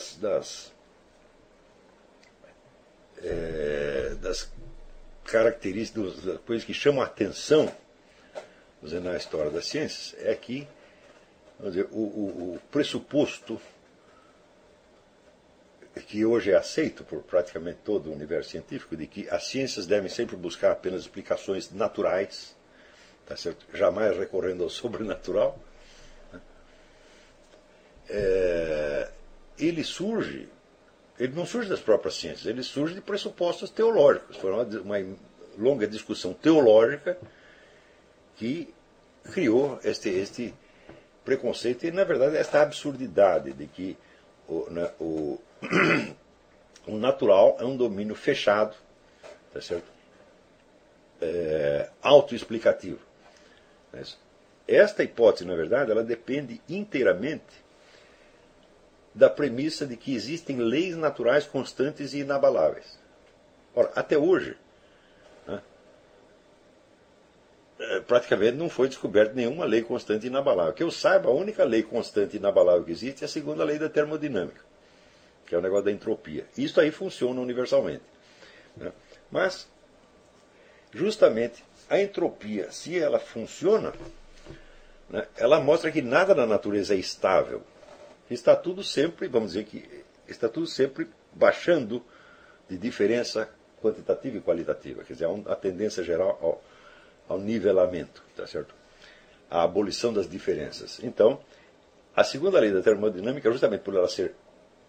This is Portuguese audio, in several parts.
das, das, é, das características, das coisas que chamam a atenção na história das ciências é que vamos dizer, o, o, o pressuposto que hoje é aceito por praticamente todo o universo científico de que as ciências devem sempre buscar apenas explicações naturais, tá certo? jamais recorrendo ao sobrenatural, né? é, ele surge, ele não surge das próprias ciências, ele surge de pressupostos teológicos. Foi uma, uma longa discussão teológica que criou este, este preconceito e, na verdade, esta absurdidade de que o, né, o, o natural é um domínio fechado, tá certo? É, autoexplicativo. Esta hipótese, na verdade, ela depende inteiramente da premissa de que existem leis naturais constantes e inabaláveis. Ora, até hoje, É, praticamente não foi descoberta nenhuma lei constante e inabalável. Que eu saiba, a única lei constante e inabalável que existe é a segunda lei da termodinâmica, que é o negócio da entropia. Isso aí funciona universalmente. Né? Mas, justamente, a entropia, se ela funciona, né, ela mostra que nada na natureza é estável. Está tudo sempre, vamos dizer que está tudo sempre baixando de diferença quantitativa e qualitativa. Quer dizer, a tendência geral ao ao nivelamento, tá certo? A abolição das diferenças. Então, a segunda lei da termodinâmica, justamente por ela ser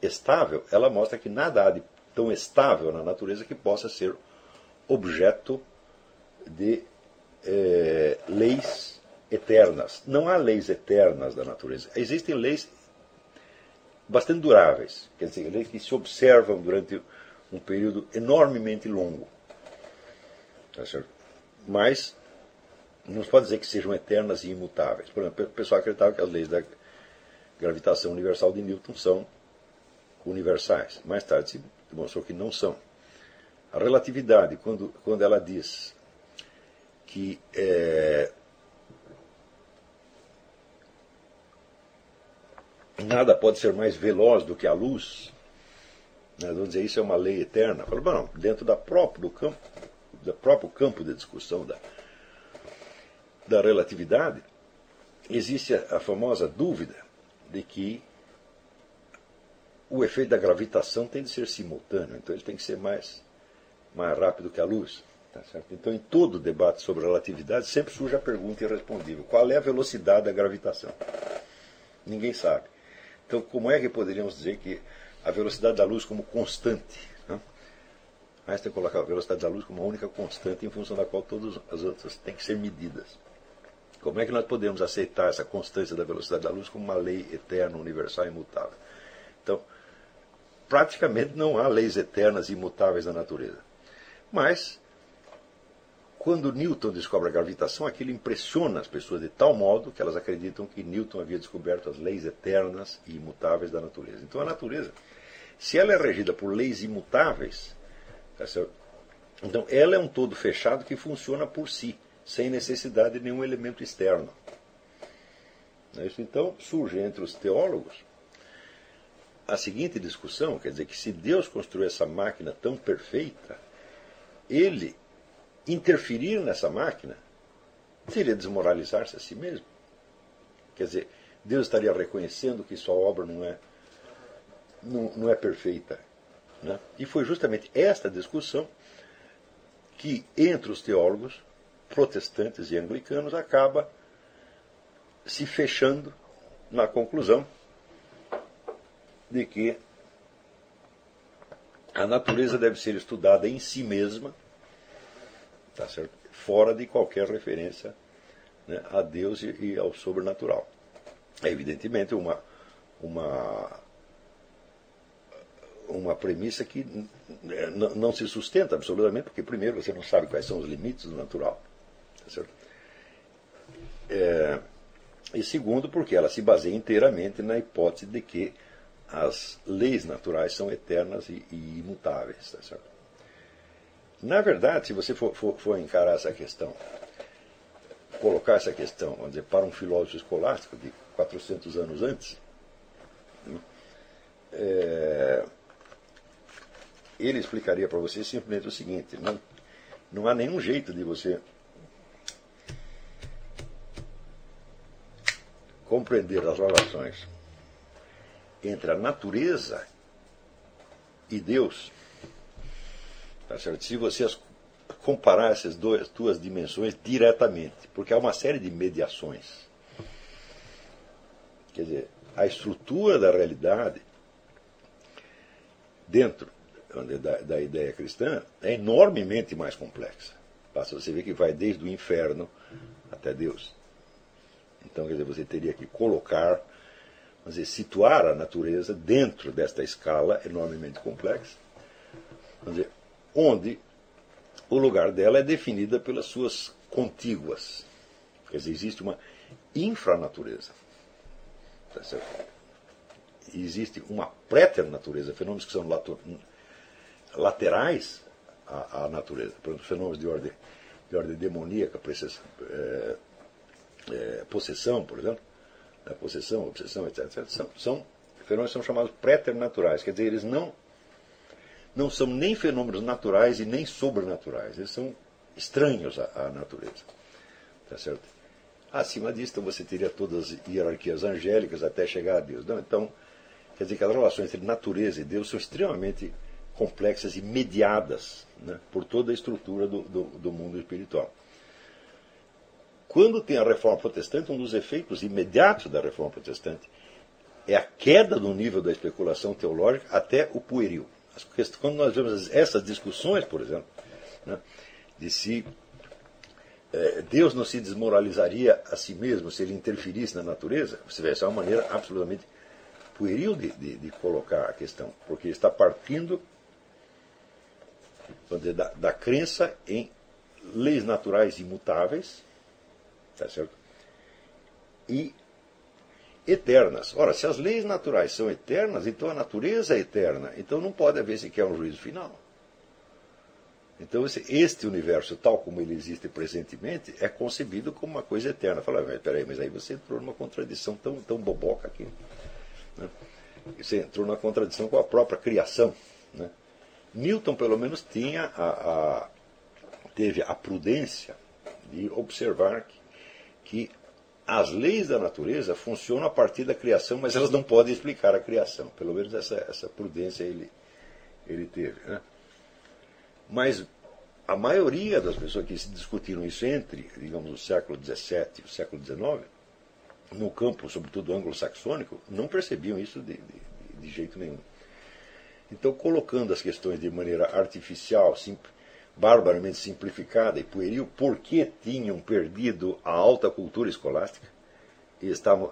estável, ela mostra que nada há de tão estável na natureza que possa ser objeto de é, leis eternas. Não há leis eternas da natureza. Existem leis bastante duráveis, quer dizer, leis que se observam durante um período enormemente longo. Tá certo? Mas não se pode dizer que sejam eternas e imutáveis. Por exemplo, o pessoal acreditava que as leis da gravitação universal de Newton são universais. Mais tarde se demonstrou que não são. A relatividade, quando, quando ela diz que é, nada pode ser mais veloz do que a luz, né, vamos dizer isso é uma lei eterna. Falo, dentro da próprio, do campo, do próprio campo de discussão da da relatividade, existe a, a famosa dúvida de que o efeito da gravitação tem de ser simultâneo, então ele tem que ser mais, mais rápido que a luz. Tá então, em todo debate sobre relatividade, sempre surge a pergunta irrespondível: qual é a velocidade da gravitação? Ninguém sabe. Então, como é que poderíamos dizer que a velocidade da luz como constante? Né? Einstein coloca a velocidade da luz como a única constante em função da qual todas as outras têm que ser medidas. Como é que nós podemos aceitar essa constância da velocidade da luz como uma lei eterna, universal e imutável? Então, praticamente não há leis eternas e imutáveis na natureza. Mas, quando Newton descobre a gravitação, aquilo impressiona as pessoas de tal modo que elas acreditam que Newton havia descoberto as leis eternas e imutáveis da natureza. Então, a natureza, se ela é regida por leis imutáveis, tá então ela é um todo fechado que funciona por si sem necessidade de nenhum elemento externo. É então surge entre os teólogos a seguinte discussão: quer dizer, que se Deus construiu essa máquina tão perfeita, ele interferir nessa máquina seria desmoralizar-se a si mesmo. Quer dizer, Deus estaria reconhecendo que sua obra não é, não, não é perfeita. Né? E foi justamente esta discussão que, entre os teólogos, protestantes e anglicanos acaba se fechando na conclusão de que a natureza deve ser estudada em si mesma, tá certo? fora de qualquer referência né, a Deus e, e, ao sobrenatural. É evidentemente uma, uma, uma premissa que não se sustenta absolutamente, porque, primeiro, você não sabe quais são os limites do natural. Certo? É, e segundo, porque ela se baseia inteiramente na hipótese de que as leis naturais são eternas e, e imutáveis. Tá certo? Na verdade, se você for, for, for, encarar essa questão, colocar essa questão, vamos dizer, para um filósofo escolástico de 400 anos antes, né, é, ele explicaria para você simplesmente o seguinte: não, não há nenhum jeito de você compreender as relações entre a natureza e Deus, tá certo? se você comparar essas duas, duas dimensões diretamente, porque há uma série de mediações. Quer dizer, a estrutura da realidade dentro da, da ideia cristã é enormemente mais complexa. Basta você ver que vai desde o inferno até Deus. Então, quer dizer, você teria que colocar, vamos dizer, situar a natureza dentro desta escala enormemente complexa, vamos dizer, onde o lugar dela é definida pelas suas contíguas. Quer dizer, existe uma infranatureza. Tá? Existe uma préternatureza, fenômenos que são laterais à, à natureza, por exemplo, fenômenos de ordem, de ordem demoníaca, é, é, possessão, por exemplo, né, possessão, obsessão, etc. etc são, são fenômenos que são chamados préternaturais, quer dizer, eles não, não são nem fenômenos naturais e nem sobrenaturais, eles são estranhos à, à natureza. Tá certo? Acima disso, então, você teria todas as hierarquias angélicas até chegar a Deus. Não, então, quer dizer que as relações entre natureza e Deus são extremamente complexas e mediadas né, por toda a estrutura do, do, do mundo espiritual. Quando tem a reforma protestante, um dos efeitos imediatos da reforma protestante é a queda do nível da especulação teológica até o pueril. Quando nós vemos essas discussões, por exemplo, né, de se é, Deus não se desmoralizaria a si mesmo se ele interferisse na natureza, você vê, essa é uma maneira absolutamente pueril de, de, de colocar a questão, porque está partindo dizer, da, da crença em leis naturais imutáveis, tá certo? E eternas. Ora, se as leis naturais são eternas, então a natureza é eterna. Então não pode haver sequer um juízo final. Então este universo, tal como ele existe presentemente, é concebido como uma coisa eterna. Fala, mas peraí, mas aí você entrou numa contradição tão, tão boboca aqui. Né? Você entrou numa contradição com a própria criação. Né? Newton, pelo menos, tinha a, a, teve a prudência de observar que, que as leis da natureza funcionam a partir da criação, mas elas não podem explicar a criação. Pelo menos essa, essa prudência ele, ele teve. Né? Mas a maioria das pessoas que se discutiram isso entre, digamos, o século XVII e o século XIX, no campo, sobretudo anglo-saxônico, não percebiam isso de, de, de jeito nenhum. Então, colocando as questões de maneira artificial, sim, barbaramente simplificada e pueril, porque tinham perdido a alta cultura escolástica e estavam.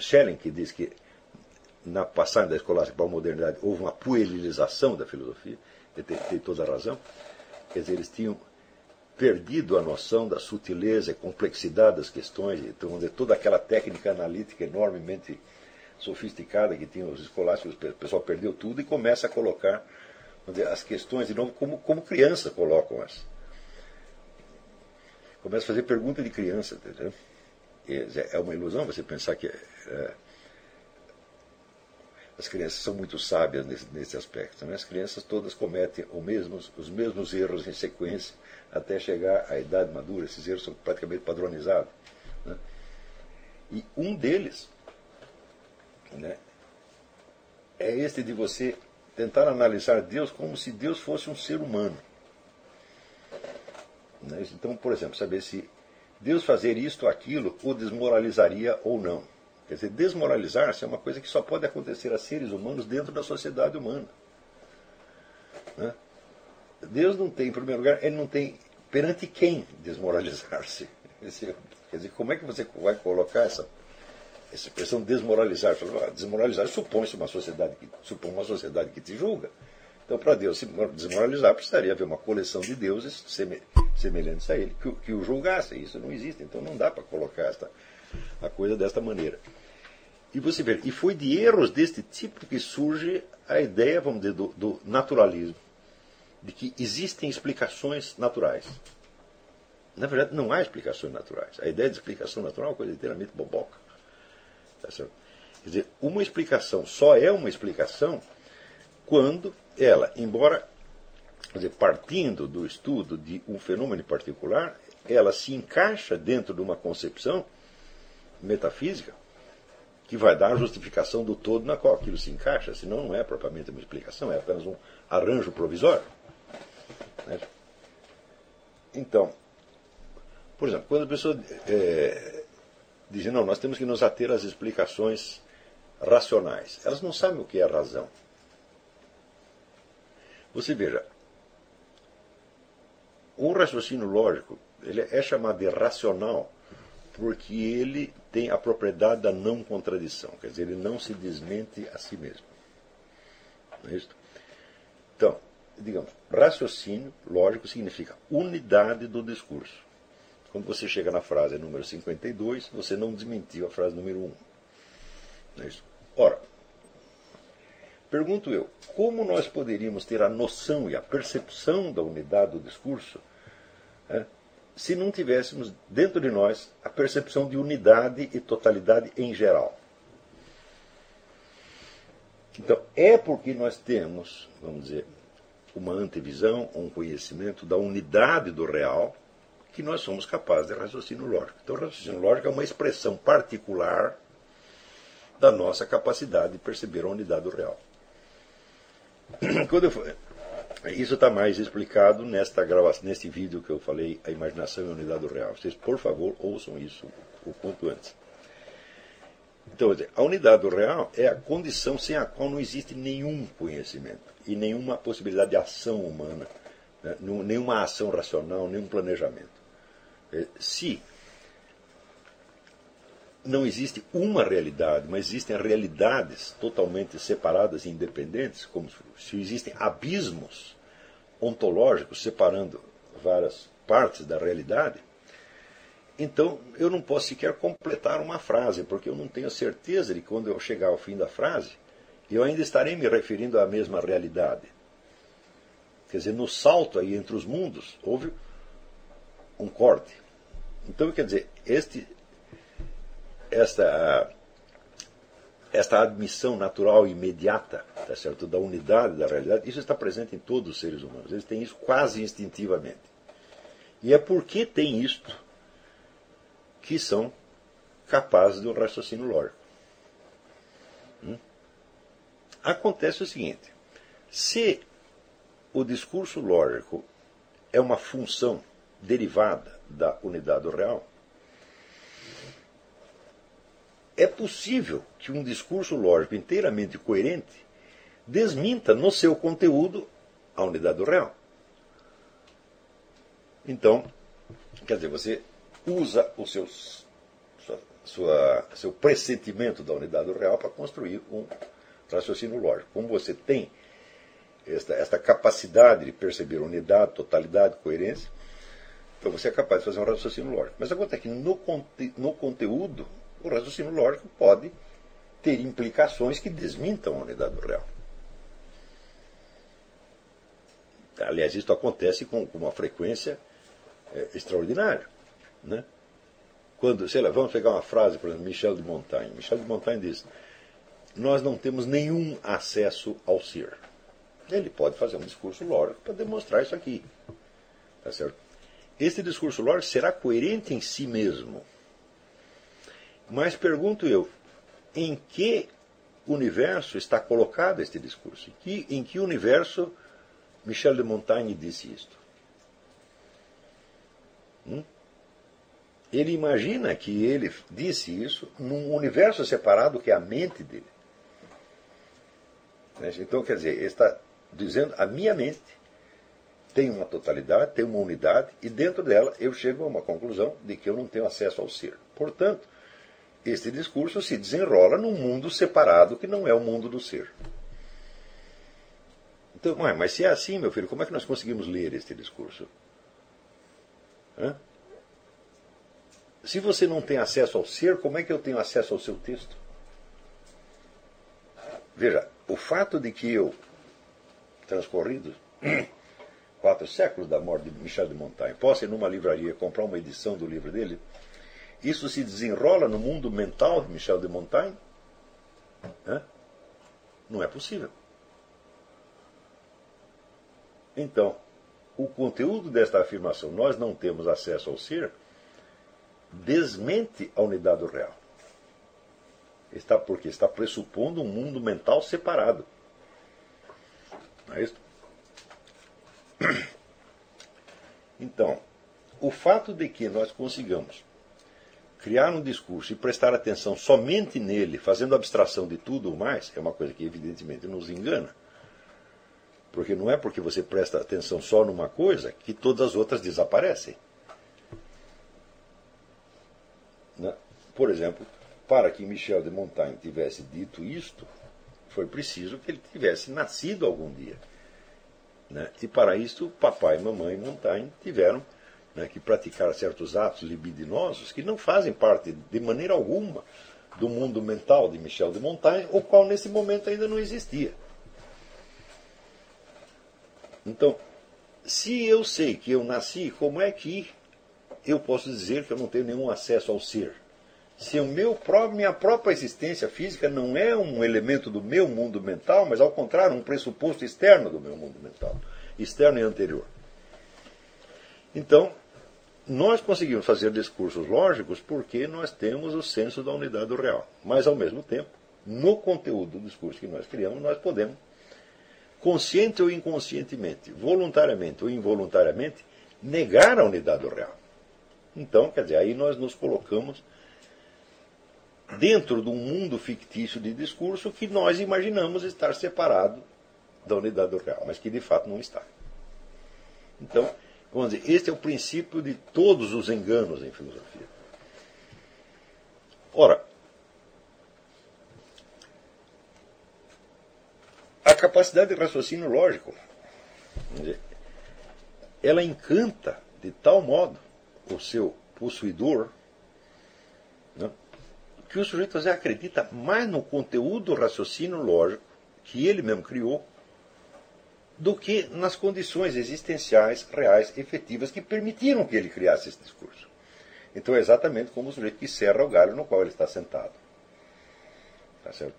Schelling que diz que na passagem da escolástica para a modernidade houve uma puerilização da filosofia, ele tem, tem toda a razão. Quer dizer, eles tinham perdido a noção da sutileza e complexidade das questões, então, toda aquela técnica analítica enormemente sofisticada que tinham os escolásticos, o pessoal perdeu tudo e começa a colocar as questões de novo como, como crianças colocam as. Começa a fazer pergunta de criança, entendeu? É uma ilusão você pensar que é, as crianças são muito sábias nesse, nesse aspecto. Né? As crianças todas cometem mesmos, os mesmos erros em sequência até chegar à idade madura. Esses erros são praticamente padronizados. Né? E um deles né, é este de você tentar analisar Deus como se Deus fosse um ser humano. Né? Então, por exemplo, saber se Deus fazer isto ou aquilo o desmoralizaria ou não. Quer dizer, desmoralizar-se é uma coisa que só pode acontecer a seres humanos dentro da sociedade humana. Né? Deus não tem, em primeiro lugar, ele não tem perante quem desmoralizar-se. Quer dizer, como é que você vai colocar essa essa expressão desmoralizar. Ah, desmoralizar supõe-se uma sociedade que supõe uma sociedade que te julga. Então, para Deus se desmoralizar, precisaria haver uma coleção de deuses semelhantes a ele que, que o julgassem. Isso não existe. Então, não dá para colocar esta, a coisa desta maneira. E você vê, e foi de erros deste tipo que surge a ideia, vamos dizer, do, do naturalismo, de que existem explicações naturais. Na verdade, não há explicações naturais. A ideia de explicação natural é uma coisa inteiramente boboca. Tá Quer dizer, uma explicação só é uma explicação quando ela, embora dizer, partindo do estudo de um fenômeno particular, ela se encaixa dentro de uma concepção metafísica que vai dar a justificação do todo na qual aquilo se encaixa, senão não é propriamente uma explicação, é apenas um arranjo provisório. Né? Então, por exemplo, quando a pessoa é, diz, não, nós temos que nos ater às explicações racionais, elas não sabem o que é razão. Você veja, um raciocínio lógico ele é chamado de racional porque ele tem a propriedade da não contradição, quer dizer, ele não se desmente a si mesmo. Não é isso? Então, digamos, raciocínio lógico significa unidade do discurso. Quando você chega na frase número 52, você não desmentiu a frase número 1. Não é isso? Ora, pergunto eu, como nós poderíamos ter a noção e a percepção da unidade do discurso é, se não tivéssemos dentro de nós a percepção de unidade e totalidade em geral? Então, é porque nós temos, vamos dizer, uma antevisão, um conhecimento da unidade do real, que nós somos capazes de raciocínio lógico. Então, raciocínio lógico é uma expressão particular da nossa capacidade de perceber a unidade do real. Eu, isso está mais explicado nesta gravação, neste vídeo que eu falei, a imaginação e a unidade do real. Vocês, por favor, ouçam isso o quanto antes. Então, a unidade do real é a condição sem a qual não existe nenhum conhecimento e nenhuma possibilidade de ação humana, né? nenhuma ação racional, nenhum planejamento. É, se não existe uma realidade, mas existem realidades totalmente separadas e independentes, como se existem abismos ontológicos separando várias partes da realidade, então eu não posso sequer completar uma frase, porque eu não tenho certeza de quando eu chegar ao fim da frase, eu ainda estarei me referindo à mesma realidade. Quer dizer, no salto aí entre os mundos, houve um corte. Então, quer dizer, este esta, esta admissão natural imediata tá certo, da unidade da realidade, isso está presente em todos os seres humanos. Eles têm isso quase instintivamente. E é porque tem isto que são capazes de um raciocínio lógico. Hum? Acontece o seguinte: se o discurso lógico é uma função derivada da unidade do real, é possível que um discurso lógico inteiramente coerente desminta no seu conteúdo a unidade do real. Então, quer dizer, você usa o seu, sua, sua, seu pressentimento da unidade do real para construir um raciocínio lógico. Como você tem esta, esta capacidade de perceber unidade, totalidade, coerência, então você é capaz de fazer um raciocínio lógico. Mas acontece que no, conte, no conteúdo o raciocínio lógico pode ter implicações que desmintam a unidade do real. Aliás, isso acontece com, uma frequência é, extraordinária. Né? Quando, sei lá, vamos pegar uma frase, por exemplo, Michel de Montaigne. Michel de Montaigne diz: Nós não temos nenhum acesso ao ser. Ele pode fazer um discurso lógico para demonstrar isso aqui. Tá certo? Esse discurso lógico será coerente em si mesmo. Mas pergunto eu, em que universo está colocado este discurso? Em que, em que universo Michel de Montaigne disse isto? Hum? Ele imagina que ele disse isso num universo separado que é a mente dele. Né? Então, quer dizer, ele está dizendo a minha mente tem uma totalidade, tem uma unidade, e dentro dela eu chego a uma conclusão de que eu não tenho acesso ao ser. Portanto, este discurso se desenrola num mundo separado que não é o mundo do ser. Então, mas se é assim, meu filho, como é que nós conseguimos ler este discurso? Hã? Se você não tem acesso ao ser, como é que eu tenho acesso ao seu texto? Veja, o fato de que eu, transcorridos quatro séculos da morte de Michel de Montaigne, possa ir numa livraria comprar uma edição do livro dele, isso se desenrola no mundo mental de Michel de Montaigne? Não é possível. Então, o conteúdo desta afirmação, nós não temos acesso ao ser, desmente a unidade do real. Está porque está pressupondo um mundo mental separado. Não é isso? Então, o fato de que nós consigamos criar um discurso e prestar atenção somente nele, fazendo abstração de tudo o mais, é uma coisa que evidentemente nos engana. Porque não é porque você presta atenção só numa coisa que todas as outras desaparecem. Né? Por exemplo, para que Michel de Montaigne tivesse dito isto, foi preciso que ele tivesse nascido algum dia. Né? E para isso, papai e mamãe Montaigne tiveram né, que praticar certos atos libidinosos que não fazem parte de maneira alguma do mundo mental de Michel de Montaigne, o qual nesse momento ainda não existia. Então, se eu sei que eu nasci, como é que eu posso dizer que eu não tenho nenhum acesso ao ser? Se o meu próprio, minha própria existência física não é um elemento do meu mundo mental, mas ao contrário, um pressuposto externo do meu mundo mental, externo e anterior. Então, nós conseguimos fazer discursos lógicos porque nós temos o senso da unidade do real. Mas, ao mesmo tempo, no conteúdo do discurso que nós criamos, nós podemos, consciente ou inconscientemente, voluntariamente ou involuntariamente, negar a unidade do real. Então, quer dizer, aí nós nos colocamos dentro de um mundo fictício de discurso que nós imaginamos estar separado da unidade do real, mas que de fato não está. Então, vamos dizer, este é o princípio de todos os enganos em filosofia. Ora, a capacidade de raciocínio lógico, dizer, ela encanta de tal modo o seu possuidor que o sujeito às acredita mais no conteúdo do raciocínio lógico que ele mesmo criou do que nas condições existenciais reais, efetivas, que permitiram que ele criasse esse discurso. Então é exatamente como o sujeito que serra o galho no qual ele está sentado. Tá certo?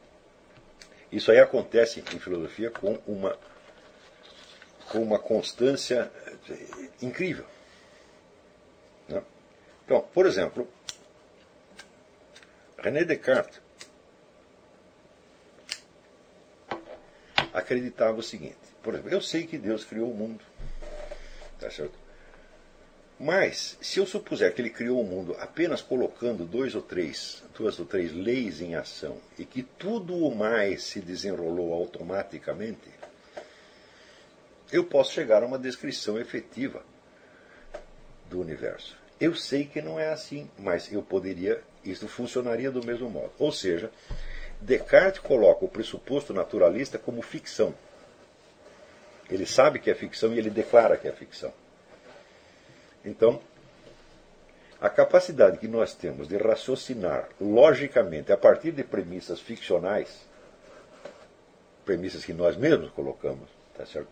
Isso aí acontece em filosofia com uma, com uma constância eh, incrível. Né? Então, por exemplo, René Descartes acreditava o seguinte: por exemplo, eu sei que Deus criou o mundo, tá certo? Mas, se eu supuser que ele criou o mundo apenas colocando dois ou três, duas ou três leis em ação e que tudo o mais se desenrolou automaticamente, eu posso chegar a uma descrição efetiva do universo. Eu sei que não é assim, mas eu poderia isso funcionaria do mesmo modo. Ou seja, Descartes coloca o pressuposto naturalista como ficção. Ele sabe que é ficção e ele declara que é ficção. Então, a capacidade que nós temos de raciocinar logicamente a partir de premissas ficcionais, premissas que nós mesmos colocamos, tá certo?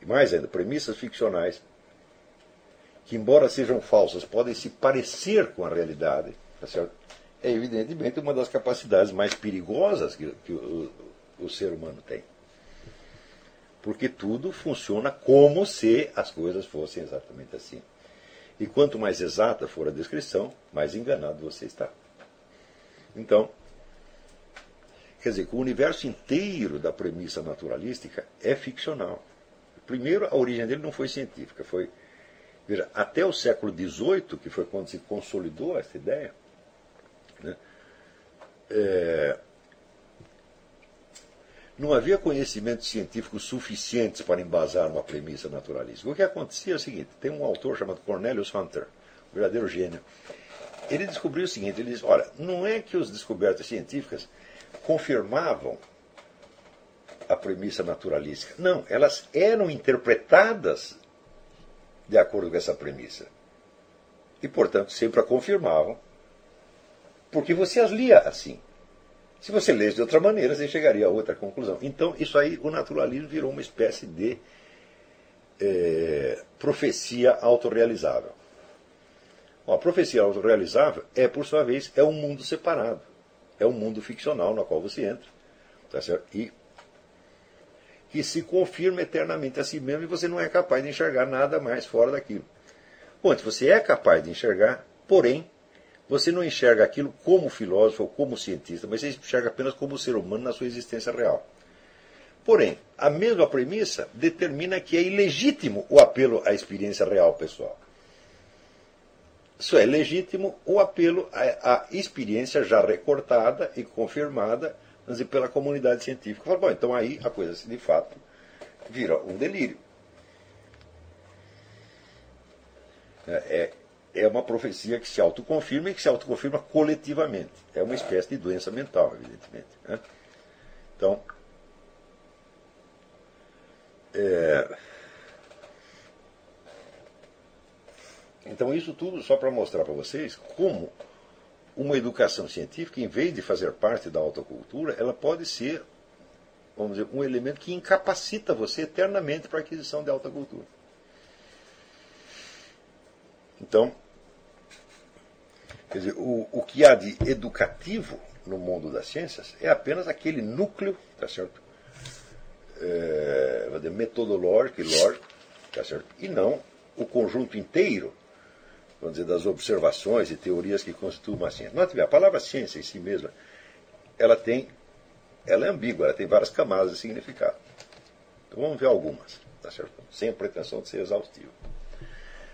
E mais ainda, premissas ficcionais que, embora sejam falsas, podem se parecer com a realidade, Tá? É evidentemente uma das capacidades mais perigosas que, que o, o ser humano tem. Porque tudo funciona como se as coisas fossem exatamente assim. E quanto mais exata for a descrição, mais enganado você está. Então, quer dizer, que o universo inteiro da premissa naturalística é ficcional. Primeiro, a origem dele não foi científica, foi. Veja, até o século XVIII, que foi quando se consolidou essa ideia, né? É, não havia conhecimentos científicos suficientes para embasar uma premissa naturalística. O que acontecia é o seguinte: tem um autor chamado Cornelius Hunter, um verdadeiro gênio. Ele descobriu o seguinte: ele diz, olha, não é que as descobertas científicas confirmavam a premissa naturalística. Não, elas eram interpretadas de acordo com essa premissa. E, portanto, sempre a confirmavam porque você as lia assim. Se você lesse de outra maneira, você chegaria a outra conclusão. Então, isso aí, o naturalismo virou uma espécie de é, profecia autorrealizável. A profecia autorrealizável é, por sua vez, é um mundo separado. É um mundo ficcional no qual você entra. Tá? E, que se confirma eternamente a si mesmo e você não é capaz de enxergar nada mais fora daquilo. Antes, você é capaz de enxergar, porém, você não enxerga aquilo como filósofo ou como cientista, mas você enxerga apenas como ser humano na sua existência real. Porém, a mesma premissa determina que é ilegítimo o apelo à experiência real pessoal. Só é legítimo o apelo à, experiência já recortada e confirmada dizer, pela comunidade científica. Fala, bom, então aí a coisa de fato vira um delírio. É, é, é uma profecia que se autoconfirma e que se autoconfirma coletivamente. É uma espécie de doença mental, evidentemente. Né? Então, é, então, isso tudo só para mostrar para vocês como uma educação científica, em vez de fazer parte da autocultura, ela pode ser, vamos dizer, um elemento que incapacita você eternamente para a aquisição de alta cultura. Então, quer dizer, o, o que há de educativo no mundo das ciências é apenas aquele núcleo, tá certo? É, metodológico e lógico, tá certo? E não o conjunto inteiro, vamos dizer, das observações e teorias que constituem uma ciência. Note bem, a palavra ciência em si mesma, ela tem, ela é ambígua, ela tem várias camadas de significado. Então vamos ver algumas, tá certo? Sem a pretensão de ser exaustivo.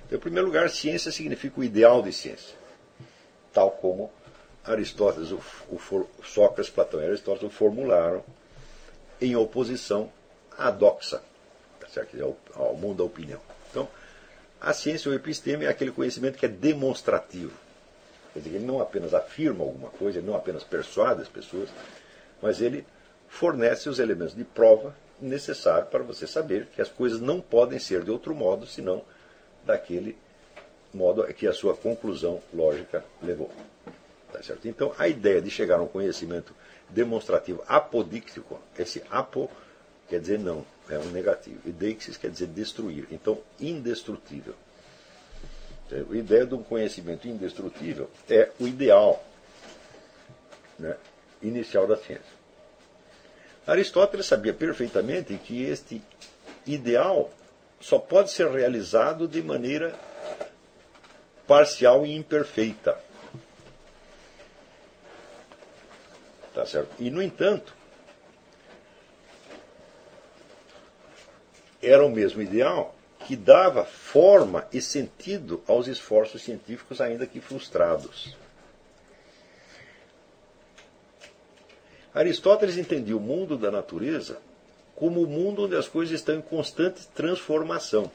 Então, em primeiro lugar, ciência significa o ideal de ciência, tal como Aristóteles, o, o Sócrates, Platão e Aristóteles o formularam em oposição à doxa, tá certo? Ao, ao mundo da opinião. A ciência ou episteme é aquele conhecimento que é demonstrativo. Quer dizer, ele não apenas afirma alguma coisa, ele não apenas persuade as pessoas, mas ele fornece os elementos de prova necessários para você saber que as coisas não podem ser de outro modo senão daquele modo que a sua conclusão lógica levou. Tá? Então, a ideia de chegar a um conhecimento demonstrativo apodíctico, esse apo quer dizer não, é um negativo, e quer dizer destruir, então indestrutível. A ideia de um conhecimento indestrutível é o ideal né, inicial da ciência. Aristóteles sabia perfeitamente que este ideal só pode ser realizado de maneira parcial e imperfeita. Tá certo? E, no entanto, era o mesmo ideal que dava forma e sentido aos esforços científicos, ainda que frustrados. Aristóteles entendia o mundo da natureza como o mundo onde as coisas estão em constante transformação.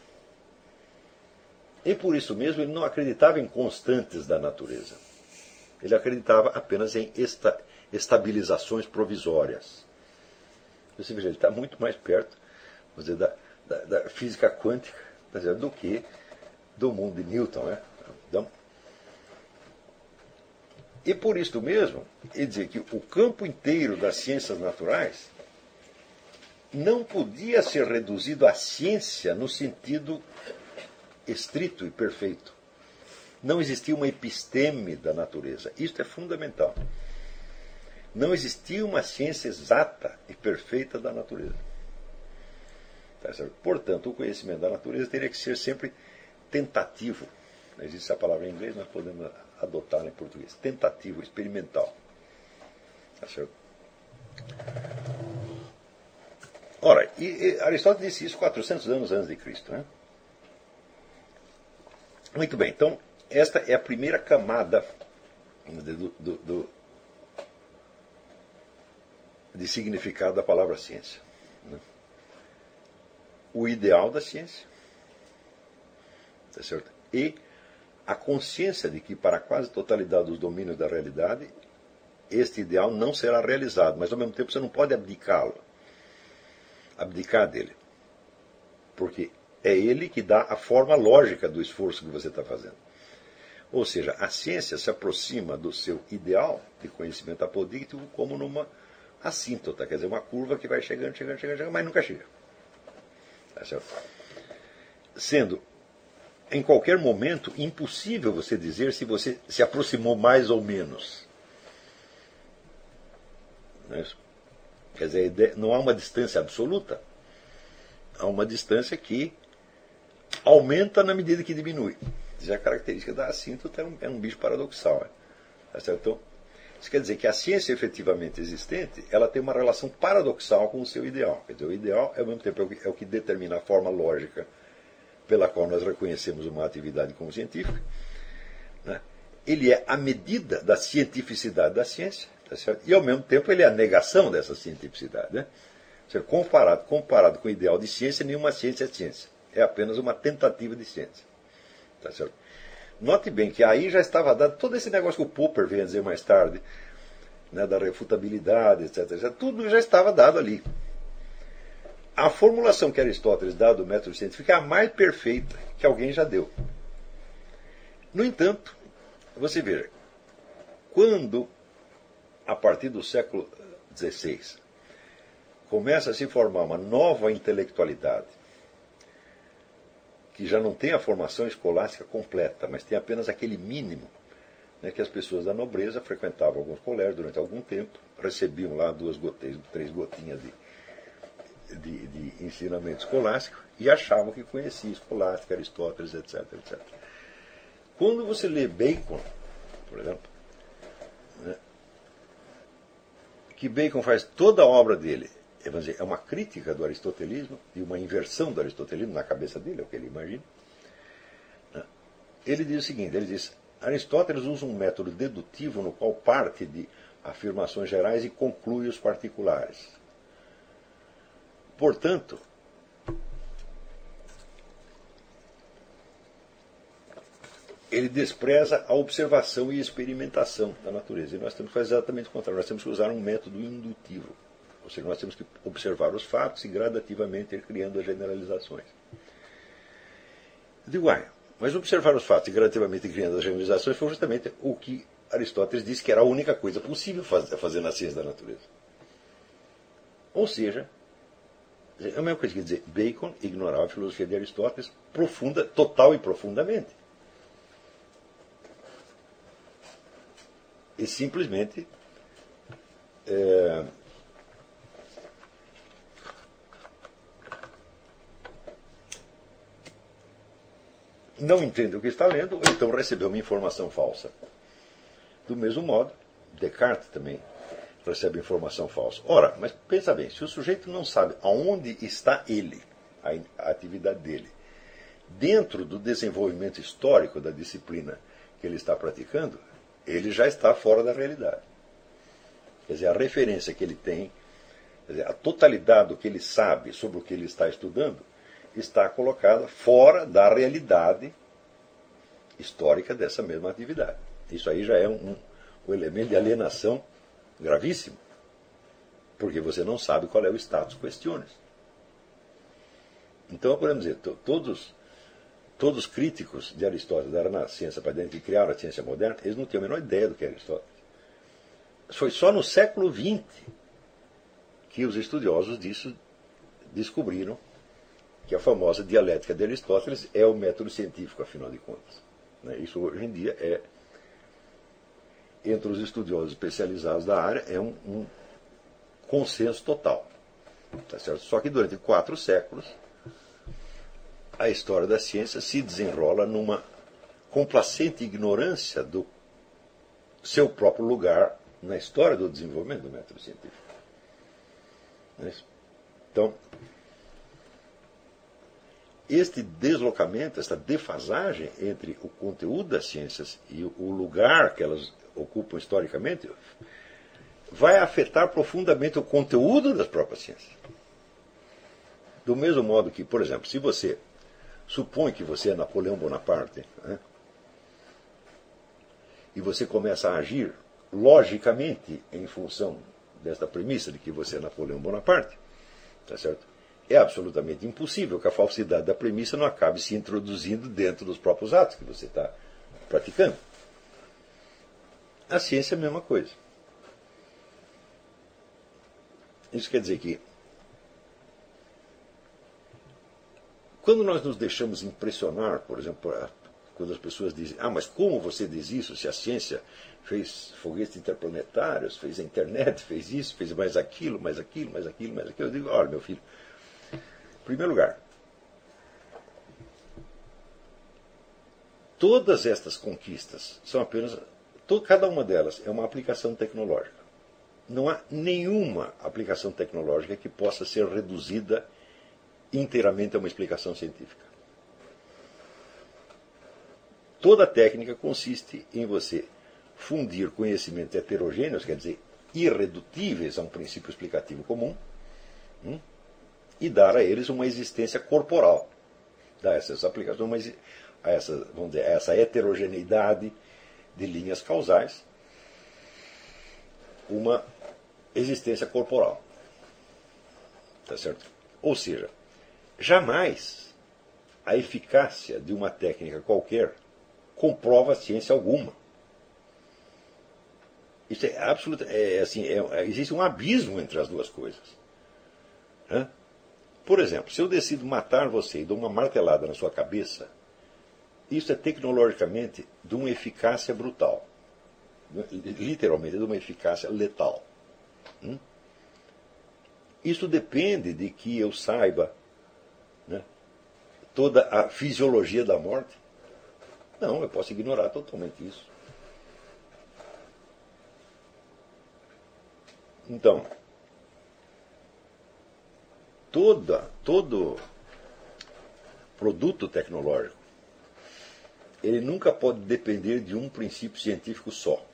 E por isso mesmo ele não acreditava em constantes da natureza. Ele acreditava apenas em esta, estabilizações provisórias. Você veja, ele está muito mais perto dizer, da, da, da, física quântica dizer, do que do mundo de Newton. Né? Então, e por isso mesmo, ele dizia que o campo inteiro das ciências naturais não podia ser reduzido à ciência no sentido estrito e perfeito. Não existia uma episteme da natureza. Isto é fundamental. Não existia uma ciência exata e perfeita da natureza. Tá Portanto, o conhecimento da natureza teria que ser sempre tentativo. Existe essa palavra em inglês, nós podemos adotá-la em português. Tentativo, experimental. Tá certo? Ora, e, e Aristóteles disse isso 400 anos antes de Cristo. Né? Muito bem, então, esta é a primeira camada do, do, do, de significado da palavra ciência. O ideal da ciência. Tá certo? E a consciência de que, para a quase totalidade dos domínios da realidade, este ideal não será realizado, mas ao mesmo tempo você não pode abdicá-lo abdicar dele. Porque é ele que dá a forma lógica do esforço que você está fazendo. Ou seja, a ciência se aproxima do seu ideal de conhecimento apodíctico como numa assíntota, quer dizer, uma curva que vai chegando, chegando, chegando, chegando mas nunca chega. Tá Sendo, em qualquer momento, impossível você dizer se você se aproximou mais ou menos. Não é? Quer dizer, não há uma distância absoluta. a uma distância que aumenta na medida que diminui. É a característica da assíntota, é um, é um bicho paradoxal. Né? Tá certo? Então, isso quer dizer que a ciência efetivamente existente, ela tem uma relação paradoxal com o seu ideal. Quer dizer, o ideal, ao mesmo tempo, é o que, é determina a forma lógica pela qual nós reconhecemos uma atividade como científica. Né? Ele é a medida da cientificidade da ciência, tá e ao mesmo tempo ele é a negação dessa cientificidade. Né? Seja, comparado, comparado com o ideal de ciência, nenhuma ciência é ciência. É apenas uma tentativa de ciência. Tá certo? Note bem que aí já estava dado todo esse negócio que o Popper vem a dizer mais tarde, né, da refutabilidade, etc, etc. Tudo já estava dado ali. A formulação que Aristóteles dá do método científico é a mais perfeita que alguém já deu. No entanto, você veja, quando, a partir do século XVI, começa a se formar uma nova intelectualidade, que já não tem a formação escolástica completa, mas tem apenas aquele mínimo né, que as pessoas da nobreza frequentavam alguns colégios durante algum tempo, recebiam lá duas gotinhas, três gotinhas de, de, de ensinamento escolástico e achavam que conhecia escolástica, Aristóteles, etc, etc. Quando você lê Bacon, por exemplo, né, que Bacon faz toda a obra dele dizer, é uma crítica do aristotelismo e uma inversão do aristotelismo na cabeça dele, é o que ele imagina. Né? Ele diz o seguinte: ele diz, Aristóteles usa um método dedutivo no qual parte de afirmações gerais e conclui os particulares. Portanto, ele despreza a observação e experimentação da natureza. E nós temos que fazer exatamente o contrário. Nós temos que usar um método indutivo. Ou seja, nós temos que observar os fatos e gradativamente ir criando as generalizações. Eu digo, ah, mas observar os fatos e gradativamente ir criando as generalizações foi justamente o que Aristóteles disse que era a única coisa possível fazer, na ciência da natureza. Ou seja, é a mesma coisa que dizer, Bacon ignorava a filosofia de Aristóteles profunda, total e profundamente. E simplesmente é, não entende o que está lendo, ou então recebeu uma informação falsa. Do mesmo modo, Descartes também recebe informação falsa. Ora, mas pensa bem, se o sujeito não sabe aonde está ele, a atividade dele, dentro do desenvolvimento histórico da disciplina que ele está praticando, ele já está fora da realidade. Quer dizer, a referência que ele tem, dizer, a totalidade do que ele sabe sobre o que ele está estudando, está colocada fora da realidade histórica dessa mesma atividade. Isso aí já é um, um elemento de alienação gravíssimo, porque você não sabe qual é o status questiones. Então, podemos dizer, todos, todos os críticos de Aristóteles da Renascença para dentro que criaram a ciência moderna, eles não têm a menor ideia do que é Aristóteles. Foi só no século XX que os estudiosos disso descobriram que a famosa dialética de Aristóteles é o método científico, afinal de contas. Né? Isso hoje em dia é, entre os estudiosos especializados da área, é um, um consenso total. Tá certo? Só que durante quatro séculos, a história da ciência se desenrola numa complacente ignorância do seu próprio lugar na história do desenvolvimento do método científico. É então, este deslocamento, esta defasagem entre o conteúdo das ciências e o lugar que elas ocupam historicamente, vai afetar profundamente o conteúdo das próprias ciências. Do mesmo modo que, por exemplo, se você supõe que você é Napoleão Bonaparte, né, e você começa a agir logicamente em função desta premissa de que você é Napoleão Bonaparte, tá certo? É absolutamente impossível que a falsidade da premissa não acabe se introduzindo dentro dos próprios atos que você está praticando. A ciência é a mesma coisa. Isso quer dizer que quando nós nos deixamos impressionar, por exemplo, quando as pessoas dizem, ah, mas como você diz isso se a ciência fez foguetes interplanetários, fez a internet, fez isso, fez mais aquilo, mais aquilo, mais aquilo, mais aquilo, eu digo, olha, meu filho, primeiro lugar, todas estas conquistas são apenas. Cada uma delas é uma aplicação tecnológica. Não há nenhuma aplicação tecnológica que possa ser reduzida inteiramente a uma explicação científica. Toda técnica consiste em você fundir conhecimentos heterogêneos, quer dizer, irredutíveis a um princípio explicativo comum, hum, e dar a eles uma existência corporal. Dar essas aplicações uma, a essa, vamos dizer, essa heterogeneidade de linhas causais uma existência corporal. Tá certo? Ou seja, jamais a eficácia de uma técnica qualquer comprova ciência alguma. Isso é absoluto. É, assim, é, existe um abismo entre as duas coisas. Hã? Por exemplo, se eu decido matar você e dou uma martelada na sua cabeça, isso é tecnologicamente de uma eficácia brutal. Literalmente, de uma eficácia letal. Hum? Isso depende de que eu saiba né, toda a fisiologia da morte. Não, eu posso ignorar totalmente isso. Então, toda, todo produto tecnológico, ele nunca pode depender de um princípio científico só.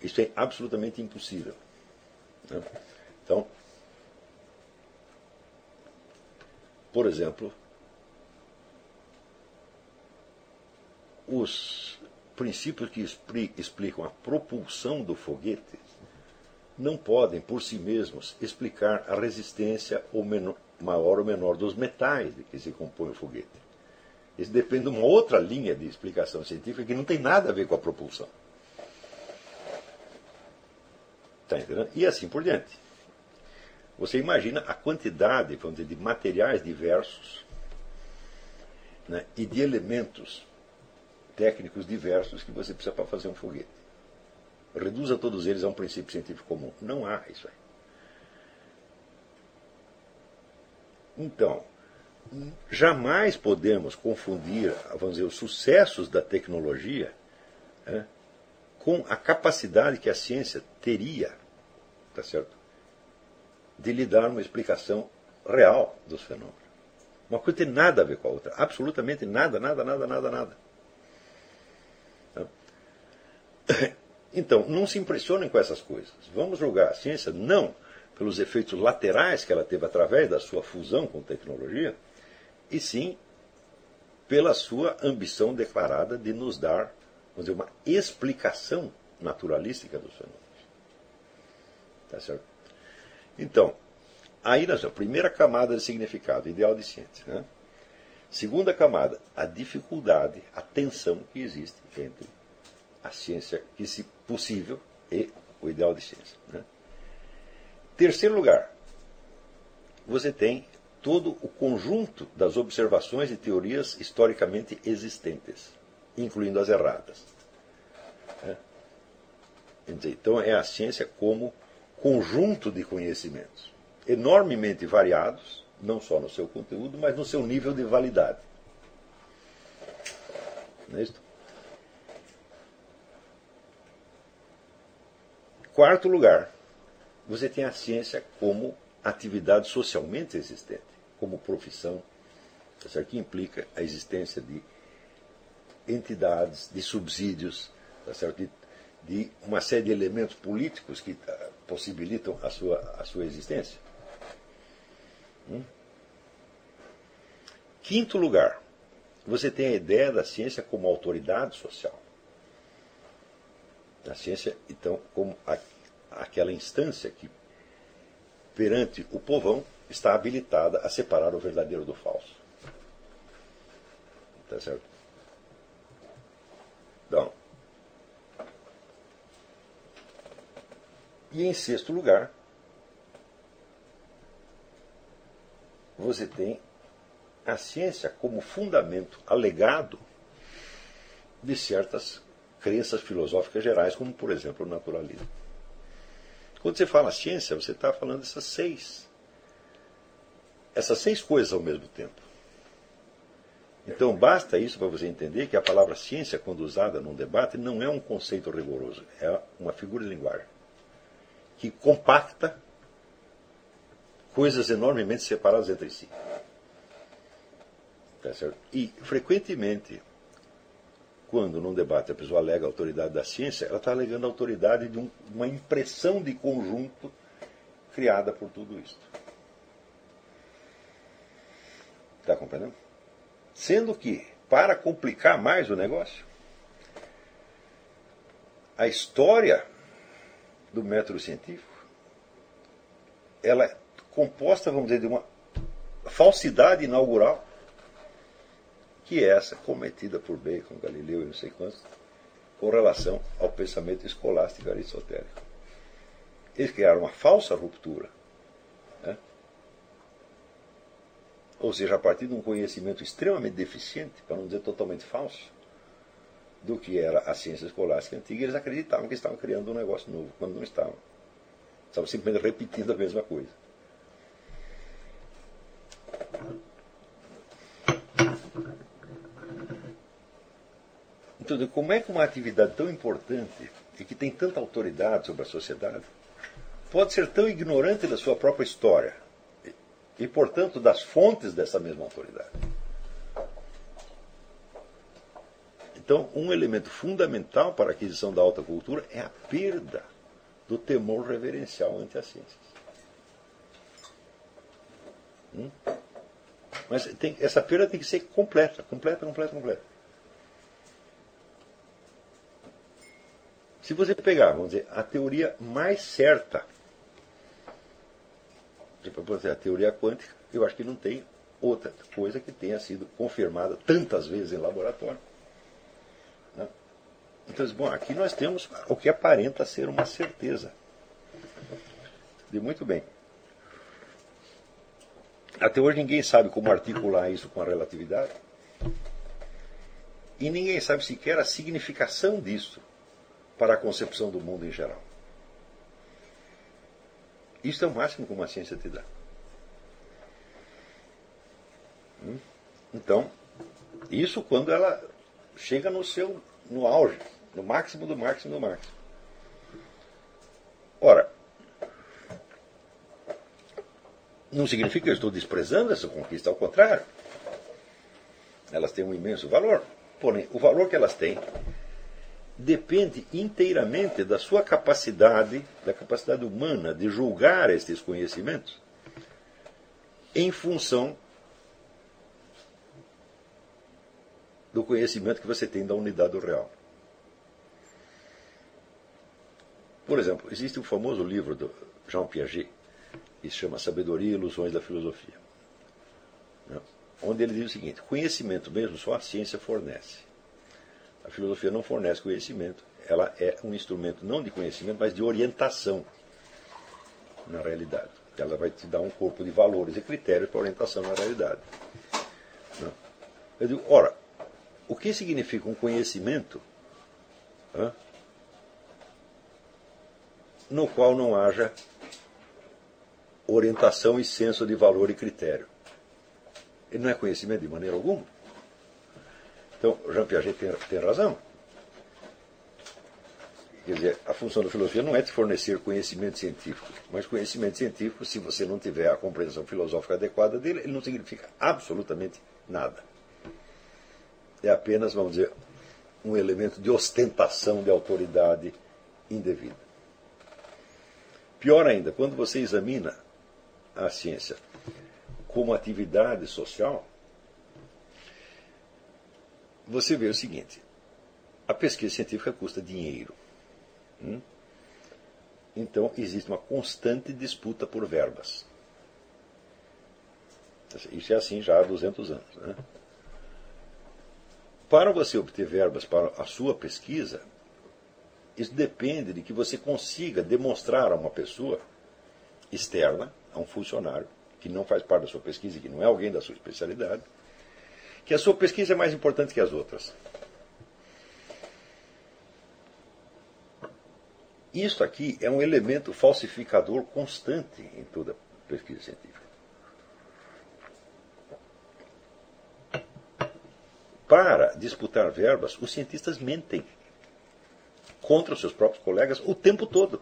Isso é absolutamente impossível. Né? Então, por exemplo, os princípios que explicam a propulsão do foguete não podem, por si mesmos, explicar a resistência ou menor, maior ou menor dos metais de que se compõe o foguete. Isso depende de uma outra linha de explicação científica que não tem nada a ver com a propulsão. Está entendendo? E assim por diante. Você imagina a quantidade dizer, de materiais diversos né, e de elementos técnicos diversos que você precisa para fazer um foguete. Reduza todos eles a um princípio científico comum. Não há isso aí. Então, jamais podemos confundir, vamos dizer, os sucessos da tecnologia né, com a capacidade que a ciência teria, tá certo, de lhe dar uma explicação real dos fenômenos. Uma coisa tem nada a ver com a outra, absolutamente nada, nada, nada, nada, nada. Então, não se impressionem com essas coisas. Vamos julgar a ciência não pelos efeitos laterais que ela teve através da sua fusão com tecnologia, e sim pela sua ambição declarada de nos dar vamos dizer, uma explicação naturalística dos fenômenos. Tá certo? Então, aí nós temos a primeira camada de significado, ideal de ciência. Né? Segunda camada, a dificuldade, a tensão que existe entre a ciência que se possível e o ideal de ciência. Né? Terceiro lugar, você tem todo o conjunto das observações e teorias historicamente existentes, incluindo as erradas. Né? Então é a ciência como conjunto de conhecimentos, enormemente variados, não só no seu conteúdo, mas no seu nível de validade. Não é isso? Quarto lugar, você tem a ciência como atividade socialmente existente, como profissão, tá que implica a existência de entidades, de subsídios, tá? De, de uma série de elementos políticos que uh, possibilitam a sua, a sua existência. Hum? Quinto lugar, você tem a ideia da ciência como autoridade social. A ciência, então, como aquela instância que, perante o povão, está habilitada a separar o verdadeiro do falso. Tá certo? Então, e em sexto lugar, você tem a ciência como fundamento alegado de certas crenças filosóficas gerais, como por exemplo o naturalismo. Quando você fala ciência, você está falando dessas seis essas seis coisas ao mesmo tempo. Então, basta isso para você entender que a palavra ciência, quando usada num debate, não é um conceito rigoroso, é uma figura de linguagem que compacta coisas enormemente separadas entre si. Tá e, frequentemente, quando num debate a pessoa alega a autoridade da ciência, ela está alegando a autoridade de um, uma impressão de conjunto criada por tudo isso. Está compreendendo? Sendo que, para complicar mais o negócio, a história do método científico ela é composta, vamos dizer, de uma falsidade inaugural, que é essa cometida por Bacon, Galileu e não sei quantos, com relação ao pensamento escolástico aristotélico. Eles criaram uma falsa ruptura ou seja, a partir de um conhecimento extremamente deficiente, para não dizer totalmente falso, do que era a ciência escolástica antiga, eles acreditavam que estavam criando um negócio novo, quando não estavam. Estavam simplesmente repetindo a mesma coisa. Então, como é que uma atividade tão importante e que tem tanta autoridade sobre a sociedade pode ser tão ignorante da sua própria história? e, portanto, das fontes dessa mesma autoridade. Então, um elemento fundamental para a aquisição da alta cultura é a perda do temor reverencial ante as ciências. Hum? Mas tem, essa perda tem que ser completa, completa, completa, completa. Se você pegar, vamos dizer, a teoria mais certa você a teoria quântica, eu acho que não tem outra coisa que tenha sido confirmada tantas vezes em laboratório. Né? Então, bom, aqui nós temos o que aparenta ser uma certeza. De muito bem. Até hoje ninguém sabe como articular isso com a relatividade. E ninguém sabe sequer a significação disso para a concepção do mundo em geral. Isto é o máximo que uma ciência te dá. Hum? Então, isso quando ela chega no seu no auge, no máximo do máximo do máximo. Ora, não significa que eu estou desprezando essa conquista, ao contrário. Elas têm um imenso valor. Porém, o valor que elas têm depende inteiramente da sua capacidade, da capacidade humana de julgar estes conhecimentos em função do conhecimento que você tem da unidade do real. Por exemplo, existe um famoso livro do Jean Piaget, que se chama Sabedoria e Ilusões da Filosofia, né? onde ele diz o seguinte: conhecimento mesmo só a ciência fornece. A filosofia não fornece conhecimento, ela é um instrumento não de conhecimento, mas de orientação na realidade. Ela vai te dar um corpo de valores e critérios para orientação na realidade. Eu digo, ora, o que significa um conhecimento no qual não haja orientação e senso de valor e critério? Ele não é conhecimento de maneira alguma. Então, Jean Piaget tem, tem razão. Quer dizer, a função da filosofia não é te fornecer conhecimento científico, mas conhecimento científico, se você não tiver a compreensão filosófica adequada dele, ele não significa absolutamente nada. É apenas, vamos dizer, um elemento de ostentação de autoridade indevida. Pior ainda, quando você examina a ciência como atividade social, você vê o seguinte: a pesquisa científica custa dinheiro. Hum? Então, existe uma constante disputa por verbas. Isso é assim já há 200 anos. Né? Para você obter verbas para a sua pesquisa, isso depende de que você consiga demonstrar a uma pessoa externa, a um funcionário, que não faz parte da sua pesquisa, que não é alguém da sua especialidade, que a sua pesquisa é mais importante que as outras. Isso aqui é um elemento falsificador constante em toda pesquisa científica. Para disputar verbas, os cientistas mentem contra os seus próprios colegas o tempo todo.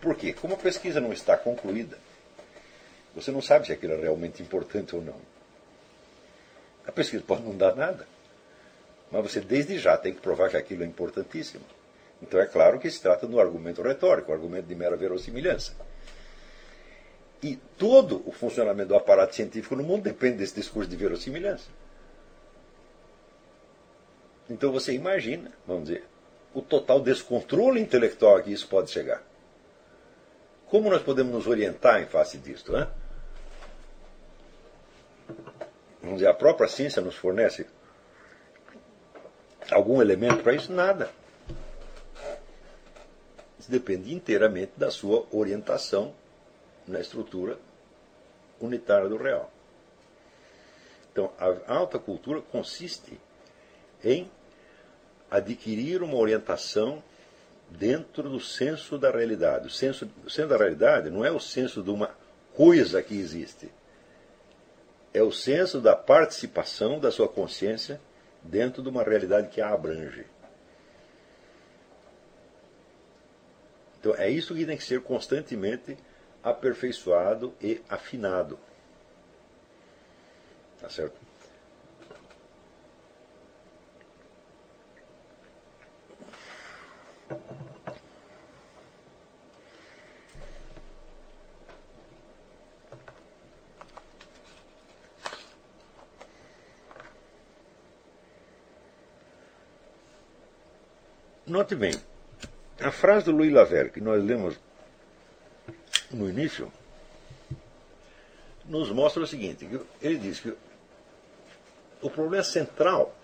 Por quê? Como a pesquisa não está concluída, você não sabe se aquilo é realmente importante ou não. A pesquisa pode não dar nada, mas você desde já tem que provar que aquilo é importantíssimo. Então é claro que se trata de um argumento retórico, um argumento de mera verossimilhança. E todo o funcionamento do aparato científico no mundo depende desse discurso de verossimilhança. Então você imagina, vamos dizer, o total descontrole intelectual a que isso pode chegar. Como nós podemos nos orientar em face disto? Né? Vamos dizer, a própria ciência nos fornece algum elemento para isso? Nada. Isso depende inteiramente da sua orientação na estrutura unitária do real. Então, a alta cultura consiste em adquirir uma orientação dentro do senso da realidade. O senso, o senso da realidade não é o senso de uma coisa que existe. É o senso da participação da sua consciência dentro de uma realidade que a abrange. Então é isso que tem que ser constantemente aperfeiçoado e afinado. Tá certo? Note bem, a frase do Louis Laverne que nós lemos no início, nos mostra o seguinte: ele diz que o problema central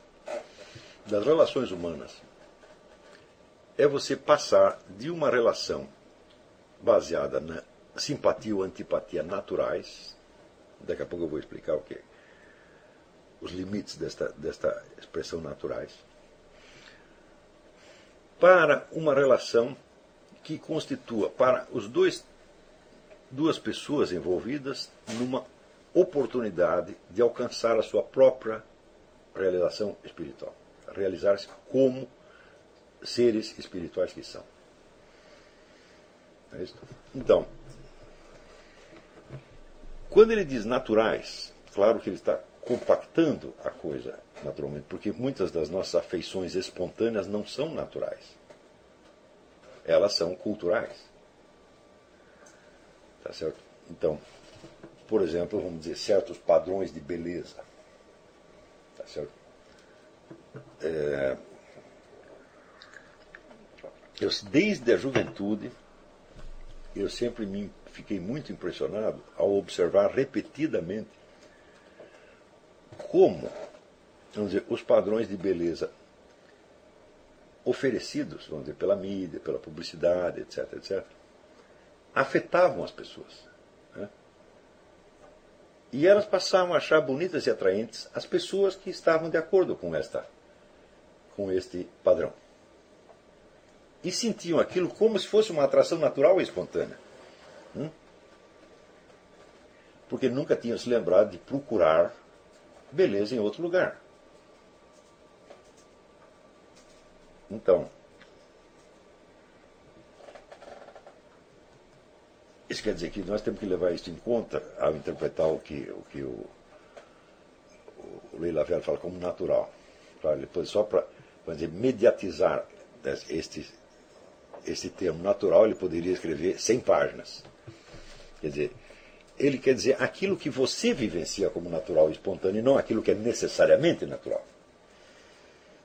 das relações humanas é você passar de uma relação baseada na simpatia ou antipatia naturais, daqui a pouco eu vou explicar o que os limites desta, desta expressão naturais, para uma relação que constitua para os dois duas pessoas envolvidas numa oportunidade de alcançar a sua própria realização espiritual, realizar-se como seres espirituais que são. É então, quando ele diz naturais, claro que ele está compactando a coisa naturalmente, porque muitas das nossas afeições espontâneas não são naturais. Elas são culturais. Tá certo? Então, por exemplo, vamos dizer, certos padrões de beleza. Tá certo? É, eu, desde a juventude, eu sempre me fiquei muito impressionado ao observar repetidamente como vamos dizer, os padrões de beleza oferecidos, vamos dizer, pela mídia, pela publicidade, etc., etc., afetavam as pessoas. Né? E elas passavam a achar bonitas e atraentes as pessoas que estavam de acordo com, esta, com este padrão. E sentiam aquilo como se fosse uma atração natural e espontânea. Hum? Porque nunca tinham se lembrado de procurar beleza em outro lugar. Então, Isso quer dizer que nós temos que levar isso em conta ao interpretar o que o, que o, o Leila Vera fala como natural. Depois, só para dizer, mediatizar este, este termo natural, ele poderia escrever 100 páginas. Quer dizer, ele quer dizer aquilo que você vivencia como natural e espontâneo, e não aquilo que é necessariamente natural.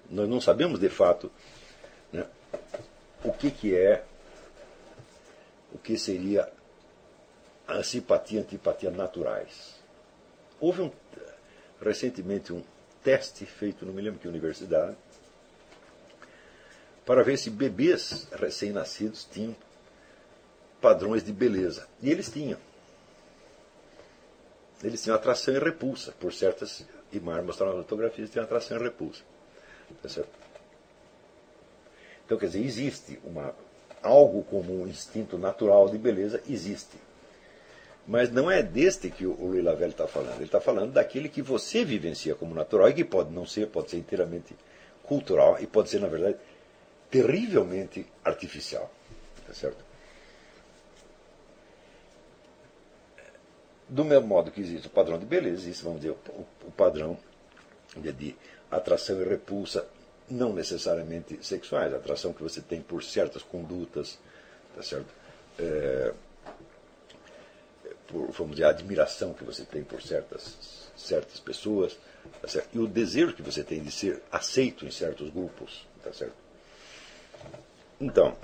Nós não sabemos de fato né, o que, que é, o que seria a simpatia e antipatia naturais. Houve um, recentemente um teste feito, não me lembro que universidade, para ver se bebês recém-nascidos tinham padrões de beleza. E eles tinham. Eles tinham atração e repulsa por certas imagens, mostraram nas fotografias, tinham atração e repulsa. Tá então, quer dizer, existe uma, algo como um instinto natural de beleza, existe. Mas não é deste que o Louis Lavelle está falando. Ele está falando daquele que você vivencia como natural e que pode não ser, pode ser inteiramente cultural e pode ser, na verdade, terrivelmente artificial. Tá certo? Do mesmo modo que existe o padrão de beleza, existe, vamos dizer, o, padrão de, de atração e repulsa, não necessariamente sexuais, a atração que você tem por certas condutas, tá certo? É, por, vamos dizer, a admiração que você tem por certas, certas pessoas, tá certo? e o desejo que você tem de ser aceito em certos grupos. Tá certo? Então,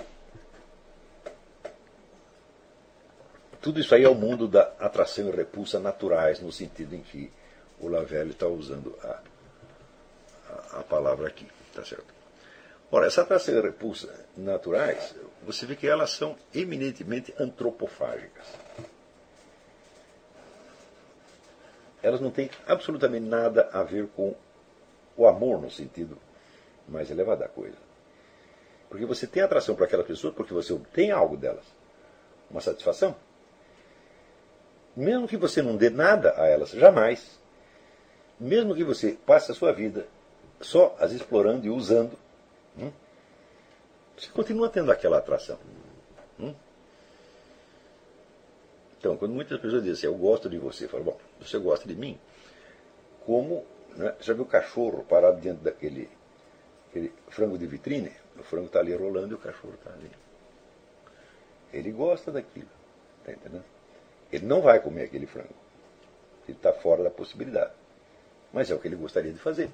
Tudo isso aí é o mundo da atração e repulsa naturais, no sentido em que o Lavelle está usando a, a, a, palavra aqui. Tá certo? Ora, essa atração e repulsa naturais, você vê que elas são eminentemente antropofágicas. Elas não têm absolutamente nada a ver com o amor no sentido mais elevado da coisa. Porque você tem atração para aquelas pessoas porque você obtém algo delas. Uma satisfação mesmo que você não dê nada a elas, jamais, mesmo que você passe a sua vida só as explorando e usando, hum, você continua tendo aquela atração. Hum? Então, quando muitas pessoas dizem assim, eu gosto de você, eu falo, bom, você gosta de mim? Como, né, já viu o cachorro parado dentro daquele aquele frango de vitrine? O frango está ali rolando e o cachorro está ali. Ele gosta daquilo, está entendendo? Ele não vai comer aquele frango. Ele está fora da possibilidade. Mas é o que ele gostaria de fazer.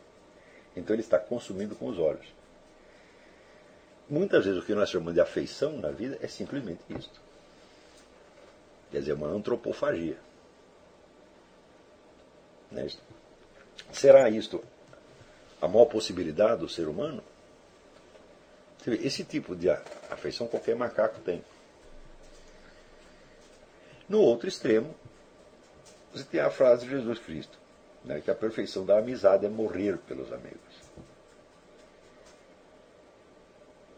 Então ele está consumindo com os olhos. Muitas vezes o que nós chamamos de afeição na vida é simplesmente isto. Quer dizer, uma antropofagia. É Será isto a maior possibilidade do ser humano? Esse tipo de afeição qualquer macaco tem. No outro extremo, você tem a frase de Jesus Cristo, né, que a perfeição da amizade é morrer pelos amigos.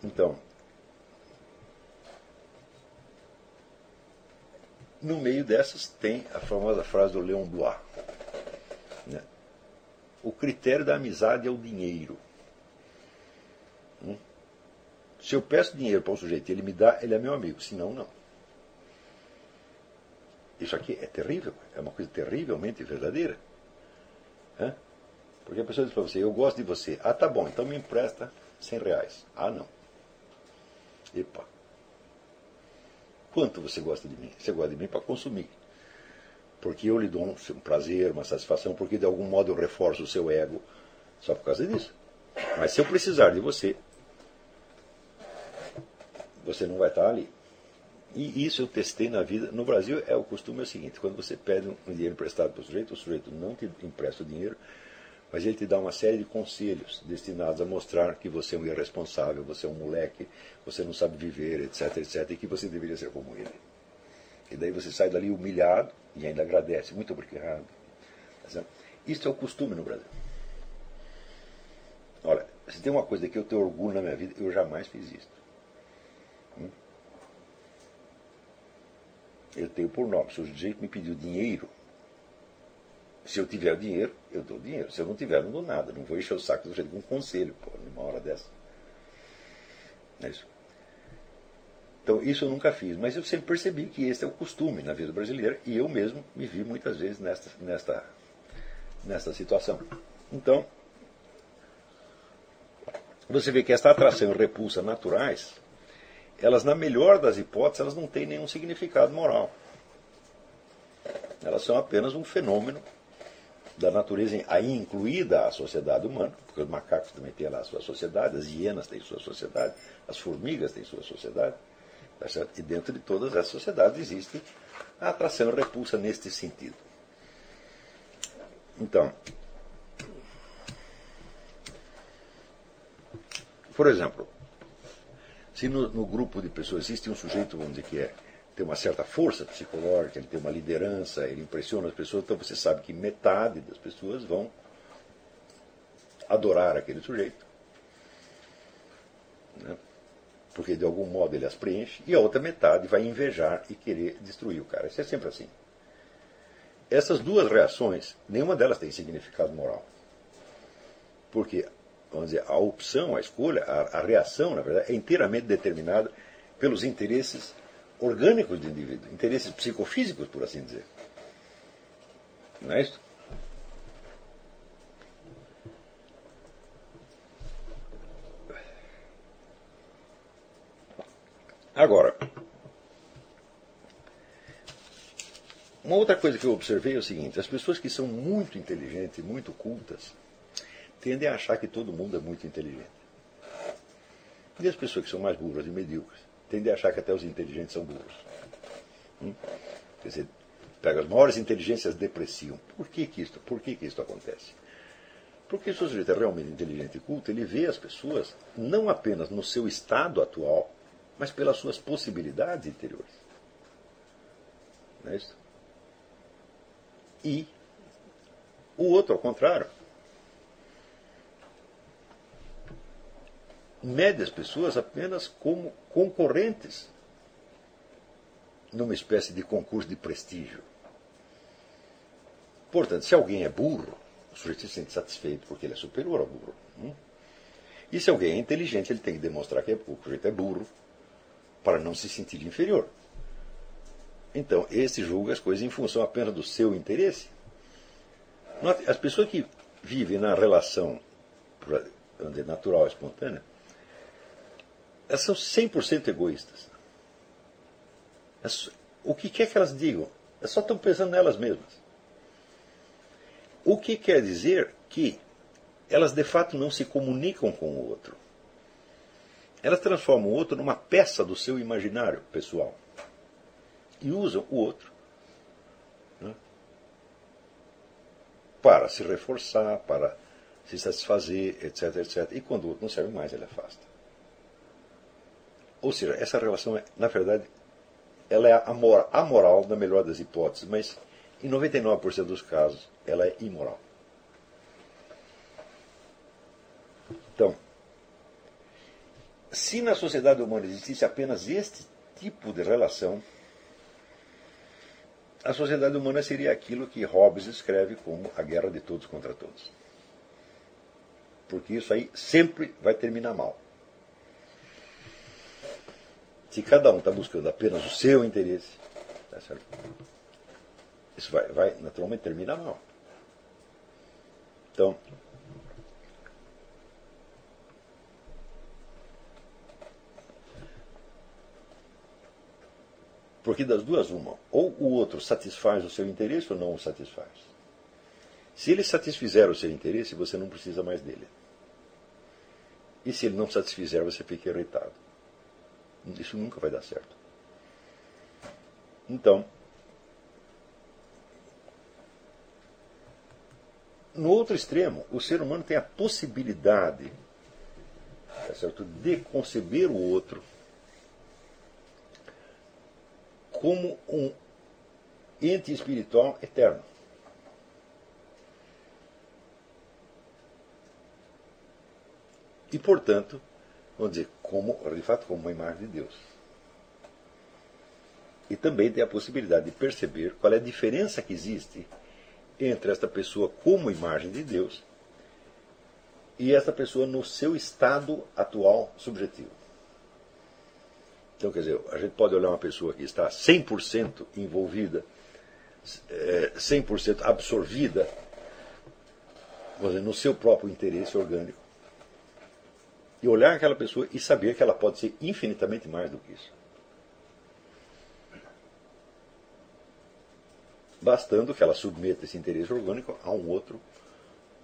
Então, no meio dessas tem a famosa frase do Leon Blois. Né? O critério da amizade é o dinheiro. Hum? Se eu peço dinheiro para um sujeito e ele me dá, ele é meu amigo. Se não, não. Isso aqui é terrível, é uma coisa terrivelmente verdadeira. Hã? Porque a pessoa diz para você, eu gosto de você. Ah, tá bom, então me empresta 100 reais. Ah, não. Epa. Quanto você gosta de mim? Você gosta de mim para consumir. Porque eu lhe dou um prazer, uma satisfação, porque de algum modo eu reforço o seu ego só por causa disso. Mas se eu precisar de você, você não vai estar ali. E isso eu testei na vida. No Brasil, é o costume é o seguinte: quando você pede um dinheiro emprestado para o sujeito, o sujeito não te empresta o dinheiro, mas ele te dá uma série de conselhos destinados a mostrar que você é um irresponsável, você é um moleque, você não sabe viver, etc, etc, e que você deveria ser como ele. E daí você sai dali humilhado e ainda agradece. Muito obrigado. Isso é o costume no Brasil. Olha, se tem uma coisa que eu tenho orgulho na minha vida, eu jamais fiz isso. Eu tenho por nome. Se o sujeito me pediu dinheiro, se eu tiver dinheiro, eu dou dinheiro. Se eu não tiver, não dou nada. Não vou encher o saco do sujeito com um conselho, pô, numa hora dessa. É isso. Então, isso eu nunca fiz, mas eu sempre percebi que esse é o costume na vida brasileira e eu mesmo me vi muitas vezes nesta, nesta, nesta situação. Então, você vê que esta atração e repulsa naturais elas, na melhor das hipóteses, elas não têm nenhum significado moral. Elas são apenas um fenômeno da natureza, aí incluída a sociedade humana, porque os macacos também têm lá a sua sociedade, as hienas têm sua sociedade, as formigas têm sua sociedade, tá e dentro de todas essas sociedades existe a atração e repulsa neste sentido. Então, por exemplo, se no, no, grupo de pessoas existe um sujeito, vamos dizer, que é, tem uma certa força psicológica, ele tem uma liderança, ele impressiona as pessoas, então você sabe que metade das pessoas vão adorar aquele sujeito. Né? Porque de algum modo ele as preenche, e a outra metade vai invejar e querer destruir o cara. Isso é sempre assim. essas duas reações, nenhuma delas tem significado moral. Porque, vamos dizer, a opção, a escolha, a, a reação, na verdade, é inteiramente determinada pelos interesses orgânicos do indivíduo, interesses psicofísicos, por assim dizer. Não é isso? Agora, uma outra coisa que eu observei é o seguinte: as pessoas que são muito inteligentes, muito cultas, tendem a achar que todo mundo é muito inteligente. E as pessoas que são mais burras e medíocres tendem a achar que até os inteligentes são burros. Hum? Quer dizer, pega as maiores inteligências depreciam. Por que, que, isto, por que, que isto acontece? Porque se o sujeito é realmente inteligente e culto, ele vê as pessoas não apenas no seu estado atual, mas pelas suas possibilidades interiores. Não é isso? E o outro, ao contrário, mede as pessoas apenas como concorrentes numa espécie de concurso de prestígio. Portanto, se alguém é burro, o sujeito se sente satisfeito porque ele é superior ao burro. Hum? E se alguém é inteligente, ele tem que demonstrar que é, o sujeito é burro para não se sentir inferior. Então, esse julga as coisas em função apenas do seu interesse. As pessoas que vivem na relação natural e espontânea, elas são 100% egoístas. O que quer que elas digam, elas só estão pensando nelas mesmas. O que quer dizer que elas de fato não se comunicam com o outro. Elas transformam o outro numa peça do seu imaginário pessoal. E usam o outro né, para se reforçar, para se satisfazer, etc, etc. E quando o outro não serve mais, ele afasta. Ou seja, essa relação, na verdade, ela é amoral na melhor das hipóteses, mas em 99% dos casos ela é imoral. Então, se na sociedade humana existisse apenas este tipo de relação, a sociedade humana seria aquilo que Hobbes escreve como a guerra de todos contra todos. Porque isso aí sempre vai terminar mal. Se cada um está buscando apenas o seu interesse, tá isso vai, vai naturalmente terminar mal. Então, Porque das duas, uma. Ou o outro satisfaz o seu interesse ou não o satisfaz. Se ele satisfizer o seu interesse, você não precisa mais dele. E se ele não satisfizer, você fica irritado. Isso nunca vai dar certo. Então, no outro extremo, o ser humano tem a possibilidade tá certo, de conceber o outro como um ente espiritual eterno. E, portanto, vamos dizer, como, de fato, como uma imagem de Deus. E também tem a possibilidade de perceber qual é a diferença que existe entre esta pessoa como imagem de Deus e esta pessoa no seu estado atual subjetivo. Então, quer dizer, a gente pode olhar uma pessoa que está 100% envolvida, 100% é, absorvida dizer, no seu próprio interesse orgânico, e olhar aquela pessoa e saber que ela pode ser infinitamente mais do que isso. Bastando que ela submeta esse interesse orgânico a um outro,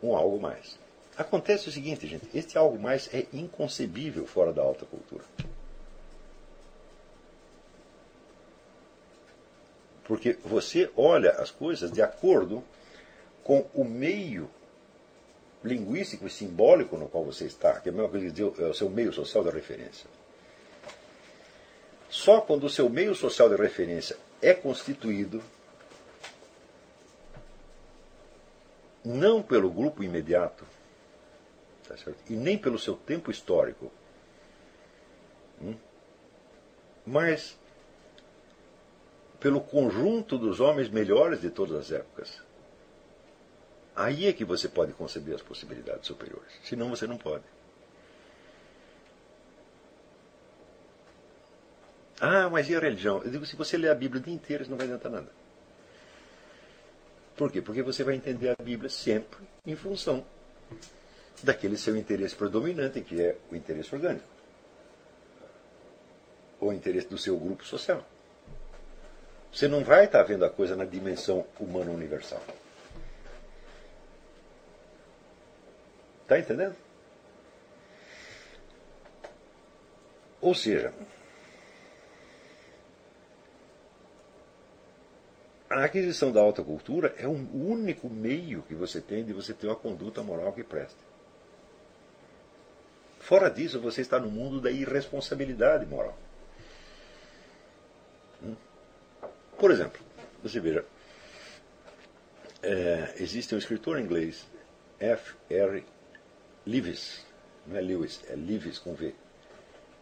um algo mais. Acontece o seguinte, gente: este algo mais é inconcebível fora da alta cultura. Porque você olha as coisas de acordo com o meio linguístico e simbólico no qual você está, que é a mesma coisa que dizer, é o seu meio social de referência. Só quando o seu meio social de referência é constituído não pelo grupo imediato, tá e nem pelo seu tempo histórico, hum, mas pelo conjunto dos homens melhores de todas as épocas. Aí é que você pode conceber as possibilidades superiores. Senão você não pode. Ah, mas e a religião? Eu digo, se você ler a Bíblia o dia inteiro, isso não vai adiantar nada. Por quê? Porque você vai entender a Bíblia sempre em função daquele seu interesse predominante, que é o interesse orgânico. Ou o interesse do seu grupo social. Você não vai estar vendo a coisa na dimensão humana universal. Está entendendo? Ou seja, a aquisição da alta cultura é um único meio que você tem de você ter uma conduta moral que preste. Fora disso, você está no mundo da irresponsabilidade moral. Hum? Por exemplo, você veja, é, existe um escritor inglês, F. R. Lewis, não é Lewis, é Lewis com V,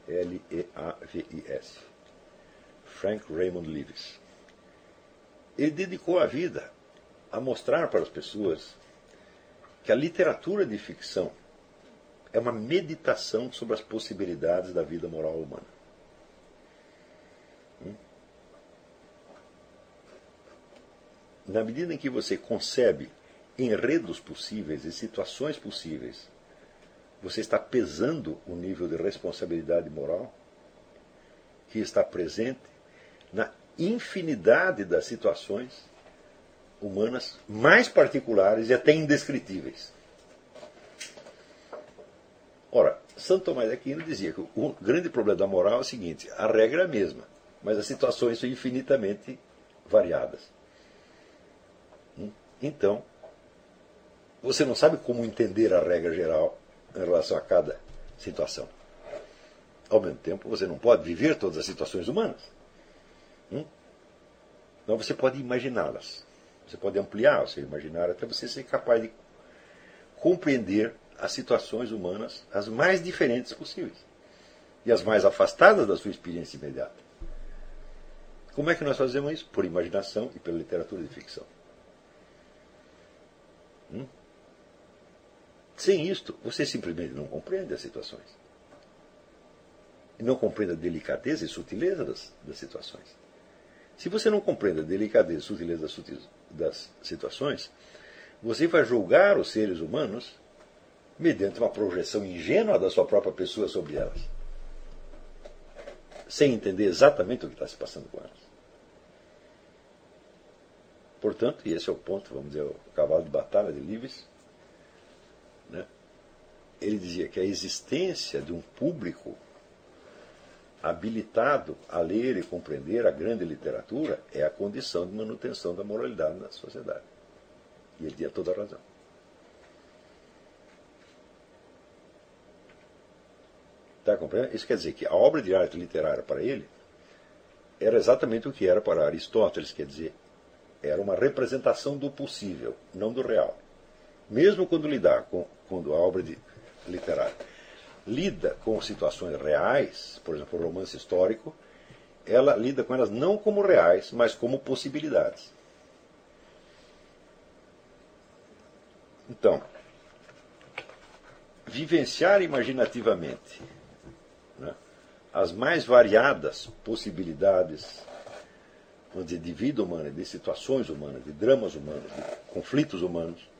L-E-A-V-I-S, Frank Raymond Lewis. Ele dedicou a vida a mostrar para as pessoas que a literatura de ficção é uma meditação sobre as possibilidades da vida moral humana. Hum? Na medida em que você concebe enredos possíveis e situações possíveis, você está pesando o nível de responsabilidade moral que está presente na infinidade das situações humanas mais particulares e até indescritíveis. Ora, Santo Tomás de Aquino dizia que o grande problema da moral é o seguinte: a regra é a mesma, mas as situações são infinitamente variadas. Hum? Então, você não sabe como entender a regra geral em relação a cada situação. Ao mesmo tempo, você não pode viver todas as situações humanas. Hum? Então você pode imaginá-las. Você pode ampliar o seu imaginário até você ser capaz de compreender as situações humanas as mais diferentes possíveis e as mais afastadas da sua experiência imediata. Como é que nós fazemos isso? Por imaginação e pela literatura de ficção. Hum? Sem isto, você simplesmente não compreende as situações. E não compreende a delicadeza e sutileza das, das situações. Se você não compreende a delicadeza e sutileza das, das situações, você vai julgar os seres humanos mediante uma projeção ingênua da sua própria pessoa sobre elas, sem entender exatamente o que está se passando com elas. Portanto, e esse é o ponto, vamos dizer, o cavalo de batalha de Lives, né? ele dizia que a existência de um público habilitado a ler e compreender a grande literatura é a condição de manutenção da moralidade na sociedade. E ele tinha toda a razão. Está compreendendo? Isso quer dizer que a obra de arte literária para ele era exatamente o que era para Aristóteles, quer dizer, era uma representação do possível, não do real. Mesmo quando lidar com quando a obra de literária lida com situações reais, por exemplo, o romance histórico, ela lida com elas não como reais, mas como possibilidades. Então, vivenciar imaginativamente né, as mais variadas possibilidades de vida humana, de situações humanas, de dramas humanos, de conflitos humanos,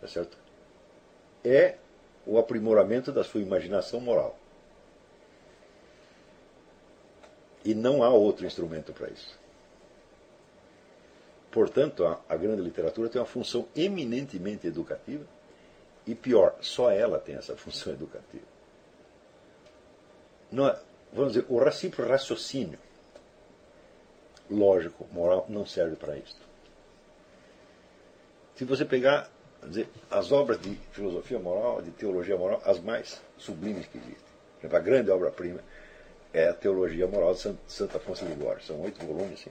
tá certo? é o aprimoramento da sua imaginação moral. E não há outro instrumento para isso. Portanto, a, a, grande literatura tem uma função eminentemente educativa e pior, só ela tem essa função educativa. Não, é, vamos dizer, o simples raciocínio lógico, moral, não serve para isso. Se você pegar dizer, as obras de filosofia moral, de teologia moral, as mais sublimes que existem. A grande obra-prima é a Teologia Moral de Santo Afonso de Ligório. São oito volumes, assim,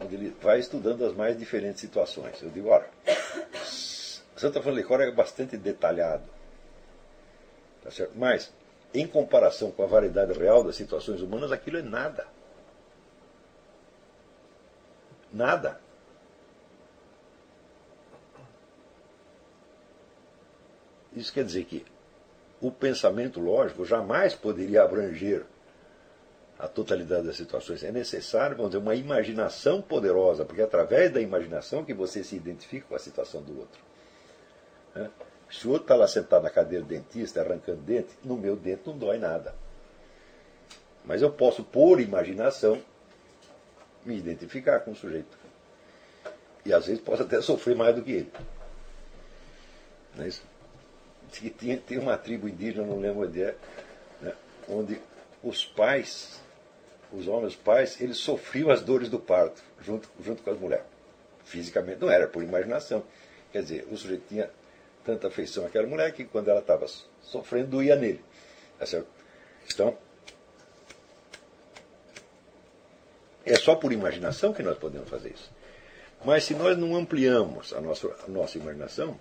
onde ele vai estudando as mais diferentes situações. Eu digo, olha, Santo Afonso de Ligório é bastante detalhado. Tá certo? Mas, em comparação com a variedade real das situações humanas, aquilo é nada. Nada. Isso quer dizer que o pensamento lógico jamais poderia abranger a totalidade das situações. É necessário, vamos dizer, uma imaginação poderosa, porque é através da imaginação que você se identifica com a situação do outro. Né? Se o outro está lá sentado na cadeira do dentista, arrancando dente, no meu dente não dói nada. Mas eu posso, por imaginação, me identificar com o sujeito. E às vezes posso até sofrer mais do que ele. Não é isso? Tinha, tem uma tribo indígena, não lembro onde é, né, onde os pais, os homens pais, eles sofriam as dores do parto junto, junto com as mulheres. Fisicamente não era, por imaginação. Quer dizer, o sujeito tinha tanta afeição àquela mulher que quando ela estava sofrendo, doía nele. Tá? Então, é só por imaginação que nós podemos fazer isso. Mas se nós não ampliamos a nossa, a nossa imaginação,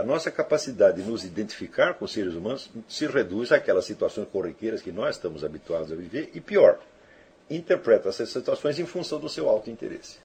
a nossa capacidade de nos identificar com seres humanos se reduz àquelas situações corriqueiras que nós estamos habituados a viver e, pior, interpreta essas situações em função do seu alto interesse.